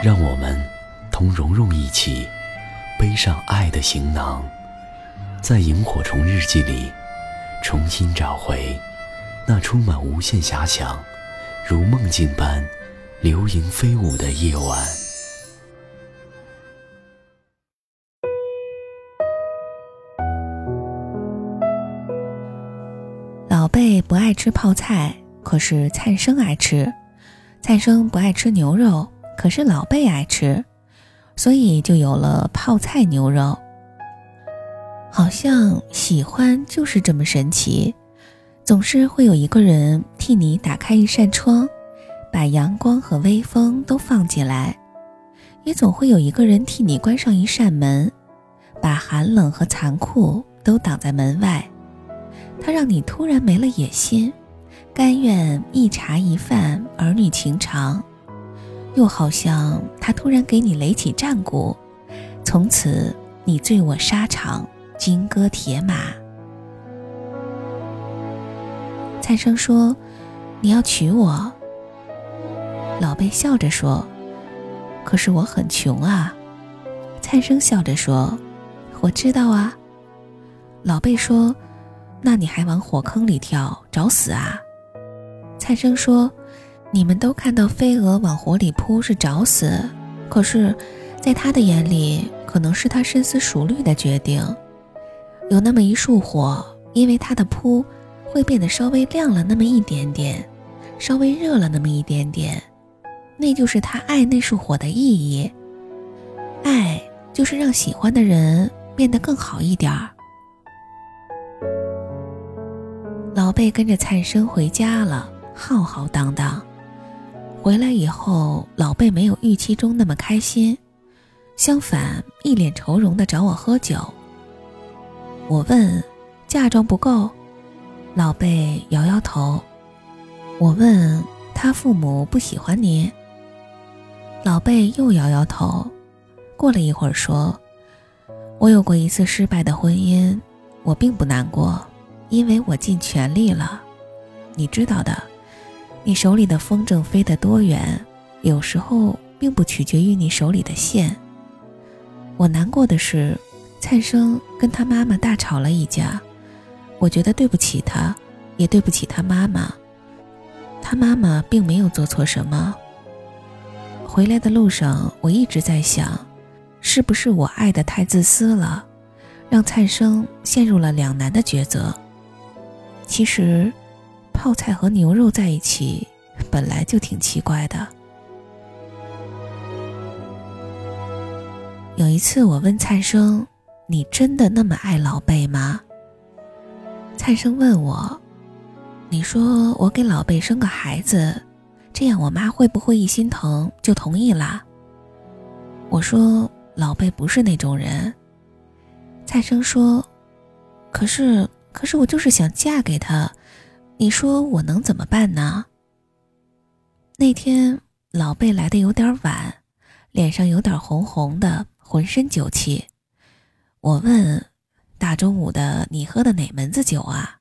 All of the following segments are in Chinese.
让我们同蓉蓉一起背上爱的行囊，在萤火虫日记里重新找回那充满无限遐想、如梦境般流萤飞舞的夜晚。老贝不爱吃泡菜，可是灿生爱吃；灿生不爱吃牛肉。可是老贝爱吃，所以就有了泡菜牛肉。好像喜欢就是这么神奇，总是会有一个人替你打开一扇窗，把阳光和微风都放进来；也总会有一个人替你关上一扇门，把寒冷和残酷都挡在门外。他让你突然没了野心，甘愿一茶一饭，儿女情长。又好像他突然给你垒起战鼓，从此你醉我沙场，金戈铁马。灿生说：“你要娶我。”老贝笑着说：“可是我很穷啊。”灿生笑着说：“我知道啊。”老贝说：“那你还往火坑里跳，找死啊？”灿生说。你们都看到飞蛾往火里扑是找死，可是，在他的眼里，可能是他深思熟虑的决定。有那么一束火，因为他的扑，会变得稍微亮了那么一点点，稍微热了那么一点点，那就是他爱那束火的意义。爱就是让喜欢的人变得更好一点儿。老贝跟着灿生回家了，浩浩荡荡。回来以后，老贝没有预期中那么开心，相反，一脸愁容的找我喝酒。我问：“嫁妆不够？”老贝摇摇头。我问他父母不喜欢你。老贝又摇摇头。过了一会儿说：“我有过一次失败的婚姻，我并不难过，因为我尽全力了，你知道的。”你手里的风筝飞得多远，有时候并不取决于你手里的线。我难过的是，灿生跟他妈妈大吵了一架，我觉得对不起他，也对不起他妈妈。他妈妈并没有做错什么。回来的路上，我一直在想，是不是我爱的太自私了，让灿生陷入了两难的抉择。其实。泡菜和牛肉在一起，本来就挺奇怪的。有一次，我问灿生：“你真的那么爱老贝吗？”灿生问我：“你说我给老贝生个孩子，这样我妈会不会一心疼就同意啦？”我说：“老贝不是那种人。”灿生说：“可是，可是我就是想嫁给他。”你说我能怎么办呢？那天老贝来的有点晚，脸上有点红红的，浑身酒气。我问：“大中午的，你喝的哪门子酒啊？”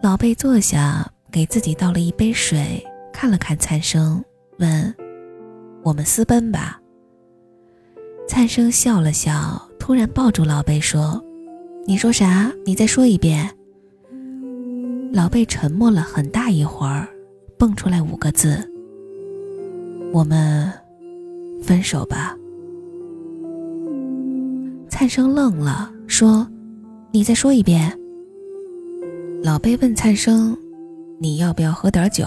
老贝坐下，给自己倒了一杯水，看了看灿生，问：“我们私奔吧？”灿生笑了笑，突然抱住老贝说：“你说啥？你再说一遍。”老贝沉默了很大一会儿，蹦出来五个字：“我们分手吧。”灿生愣了，说：“你再说一遍。”老贝问灿生：“你要不要喝点酒？”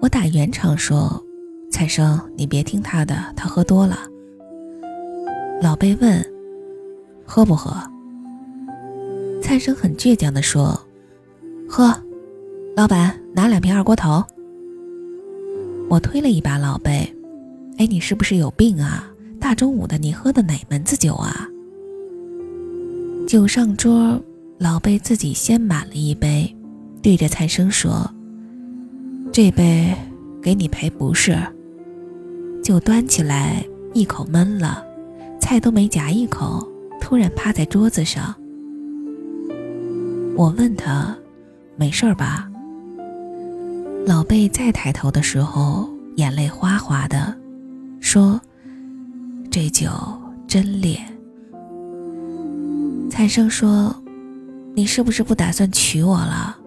我打圆场说：“灿生，你别听他的，他喝多了。”老贝问：“喝不喝？”灿生很倔强地说。喝，老板拿两瓶二锅头。我推了一把老贝，哎，你是不是有病啊？大中午的你喝的哪门子酒啊？酒上桌，老贝自己先满了一杯，对着蔡生说：“这杯给你赔不是。”酒端起来，一口闷了，菜都没夹一口，突然趴在桌子上。我问他：“没事吧？”老贝再抬头的时候，眼泪哗哗的，说：“这酒真烈。”蔡生说：“你是不是不打算娶我了？”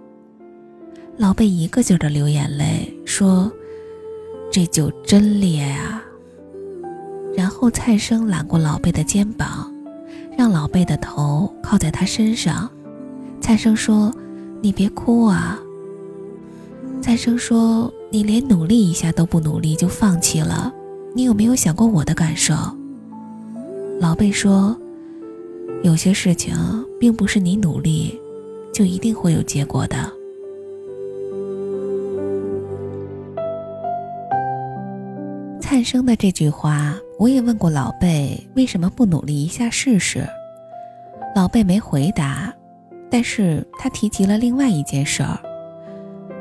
老贝一个劲儿的流眼泪，说：“这酒真烈啊！”然后蔡生揽过老贝的肩膀，让老贝的头靠在他身上。蔡生说：“你别哭啊。”蔡生说：“你连努力一下都不努力就放弃了，你有没有想过我的感受？”老贝说：“有些事情并不是你努力就一定会有结果的。”灿生的这句话，我也问过老贝，为什么不努力一下试试？老贝没回答，但是他提及了另外一件事儿。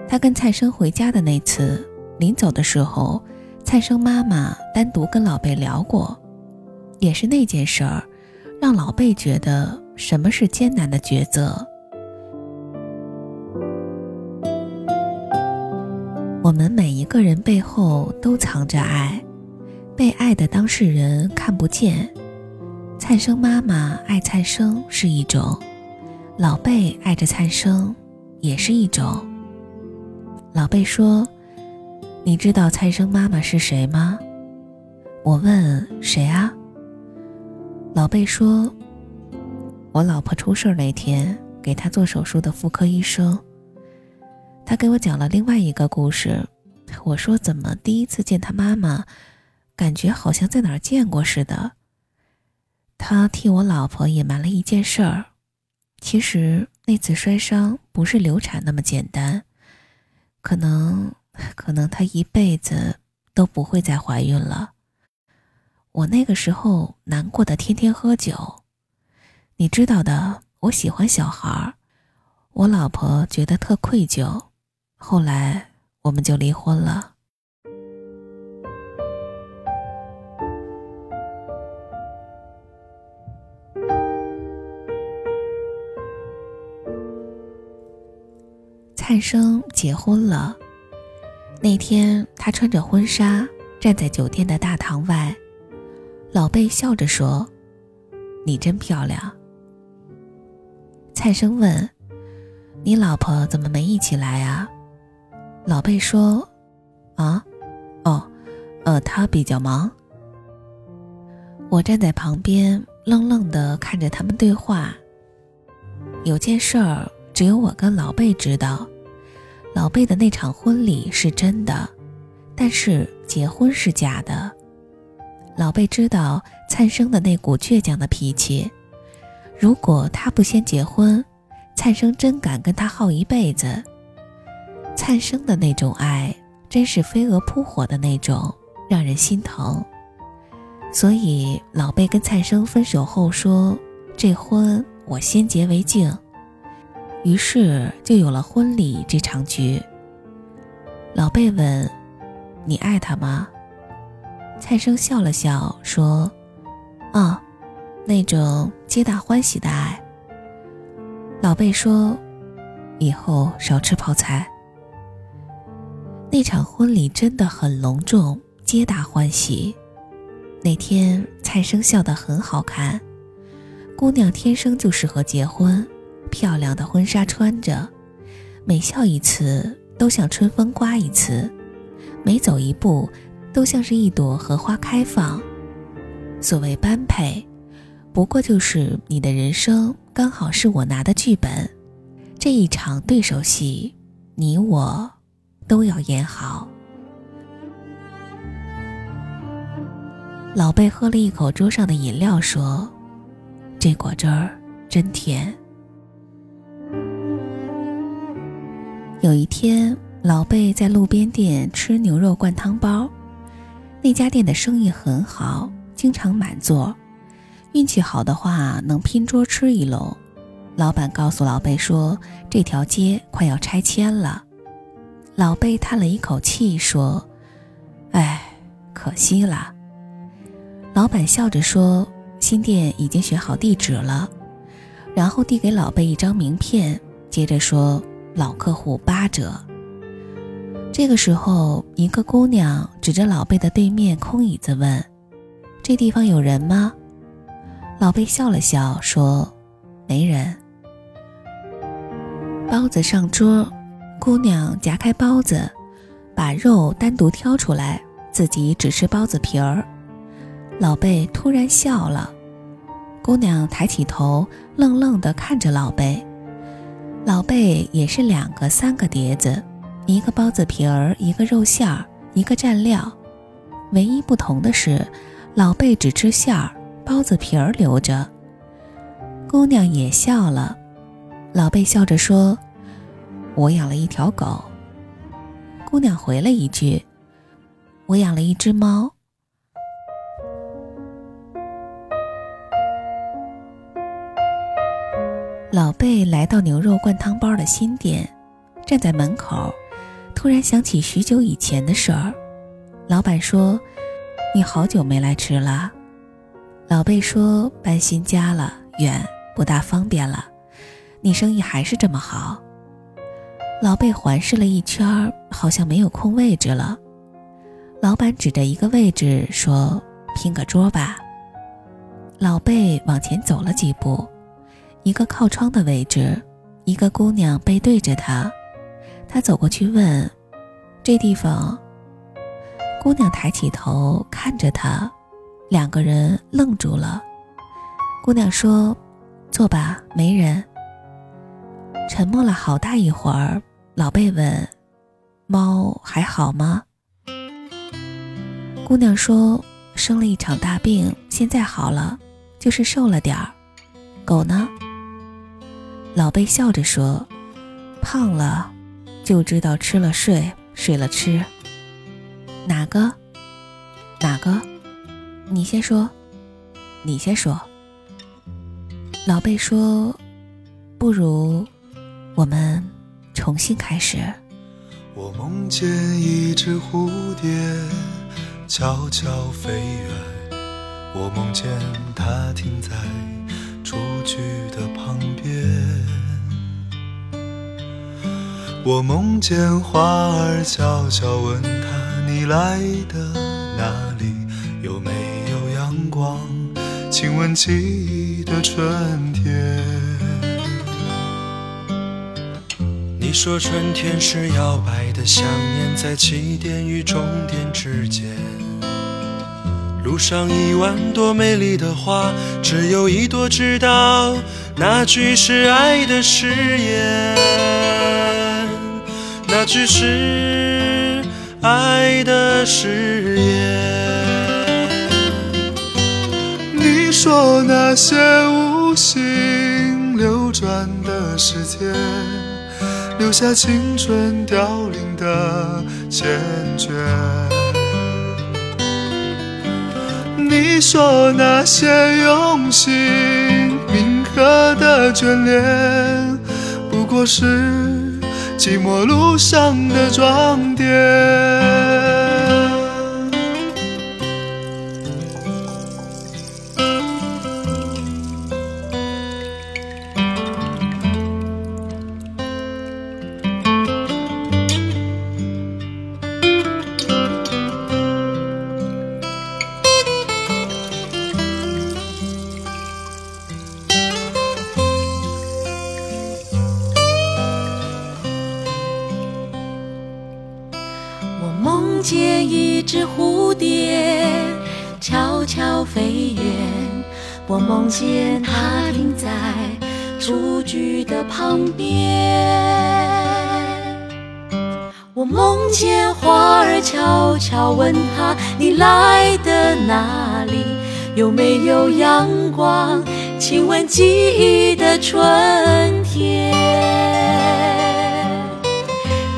他跟蔡生回家的那次，临走的时候，蔡生妈妈单独跟老贝聊过，也是那件事儿，让老贝觉得什么是艰难的抉择。我们每一个人背后都藏着爱，被爱的当事人看不见。蔡生妈妈爱蔡生是一种，老贝爱着蔡生也是一种。老贝说：“你知道蔡生妈妈是谁吗？”我问：“谁啊？”老贝说：“我老婆出事那天给她做手术的妇科医生。”他给我讲了另外一个故事。我说：“怎么第一次见他妈妈，感觉好像在哪儿见过似的？”他替我老婆隐瞒了一件事儿，其实那次摔伤不是流产那么简单。可能，可能她一辈子都不会再怀孕了。我那个时候难过的天天喝酒，你知道的，我喜欢小孩儿，我老婆觉得特愧疚，后来我们就离婚了。蔡生结婚了。那天，他穿着婚纱站在酒店的大堂外，老贝笑着说：“你真漂亮。”蔡生问：“你老婆怎么没一起来啊？”老贝说：“啊，哦，呃，她比较忙。”我站在旁边，愣愣的看着他们对话。有件事儿，只有我跟老贝知道。老贝的那场婚礼是真的，但是结婚是假的。老贝知道灿生的那股倔强的脾气，如果他不先结婚，灿生真敢跟他耗一辈子。灿生的那种爱，真是飞蛾扑火的那种，让人心疼。所以老贝跟灿生分手后说：“这婚我先结为敬。”于是就有了婚礼这场局。老贝问：“你爱他吗？”蔡生笑了笑说：“啊，那种皆大欢喜的爱。”老贝说：“以后少吃泡菜。”那场婚礼真的很隆重，皆大欢喜。那天蔡生笑得很好看，姑娘天生就适合结婚。漂亮的婚纱穿着，每笑一次都像春风刮一次，每走一步都像是一朵荷花开放。所谓般配，不过就是你的人生刚好是我拿的剧本，这一场对手戏，你我都要演好。老贝喝了一口桌上的饮料，说：“这果汁儿真甜。”有一天，老贝在路边店吃牛肉灌汤包，那家店的生意很好，经常满座，运气好的话能拼桌吃一笼。老板告诉老贝说，这条街快要拆迁了。老贝叹了一口气说：“哎，可惜了。”老板笑着说：“新店已经选好地址了。”然后递给老贝一张名片，接着说：“老客户八折。”这个时候，一个姑娘指着老贝的对面空椅子问：“这地方有人吗？”老贝笑了笑说：“没人。”包子上桌，姑娘夹开包子，把肉单独挑出来，自己只吃包子皮儿。老贝突然笑了，姑娘抬起头，愣愣地看着老贝。老贝也是两个、三个碟子。一个包子皮儿，一个肉馅儿，一个蘸料，唯一不同的是，老贝只吃馅儿，包子皮儿留着。姑娘也笑了，老贝笑着说：“我养了一条狗。”姑娘回了一句：“我养了一只猫。”老贝来到牛肉灌汤包的新店，站在门口。突然想起许久以前的事儿，老板说：“你好久没来吃了。”老贝说：“搬新家了，远，不大方便了。你生意还是这么好。”老贝环视了一圈，好像没有空位置了。老板指着一个位置说：“拼个桌吧。”老贝往前走了几步，一个靠窗的位置，一个姑娘背对着他。他走过去问：“这地方？”姑娘抬起头看着他，两个人愣住了。姑娘说：“坐吧，没人。”沉默了好大一会儿，老贝问：“猫还好吗？”姑娘说：“生了一场大病，现在好了，就是瘦了点儿。”狗呢？老贝笑着说：“胖了。”就知道吃了睡，睡了吃。哪个？哪个？你先说，你先说。老贝说：“不如我们重新开始。”我梦见一只蝴蝶悄悄飞远，我梦见它停在雏菊的旁我梦见花儿悄悄问他：“你来的哪里？有没有阳光？亲吻记忆的春天。”你说春天是摇摆的想念，在起点与终点之间。路上一万朵美丽的花，只有一朵知道那句是爱的誓言。那句是爱的誓言。你说那些无心流转的时间，留下青春凋零的缱绻。你说那些用心铭刻的眷恋，不过是。寂寞路上的装点。我梦见它停在雏菊的旁边。我梦见花儿悄悄问它：你来的哪里？有没有阳光？亲吻记忆的春天。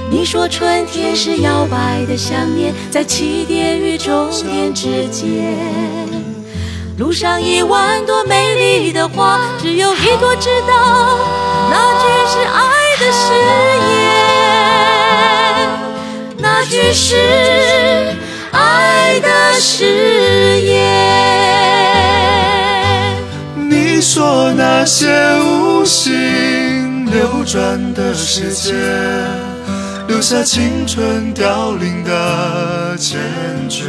你说春天是摇摆的想念，在起点与终点之间。路上一万朵美丽的花，只有一朵知道，那句是爱的誓言，那句是爱的誓言。你说那些无心流转的时间。留下青春凋零的缱绻。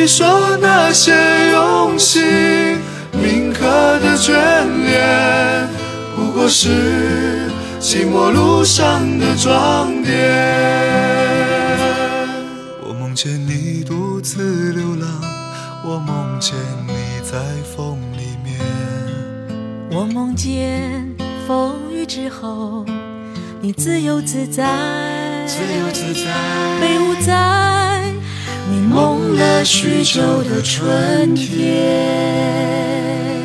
你说那些用心铭刻的眷恋，不过是寂寞路上的装点。我梦见你独自流浪，我梦见你在风里面，我梦见风雨。之后，你自由自在，自由自在，你梦了许久的春天。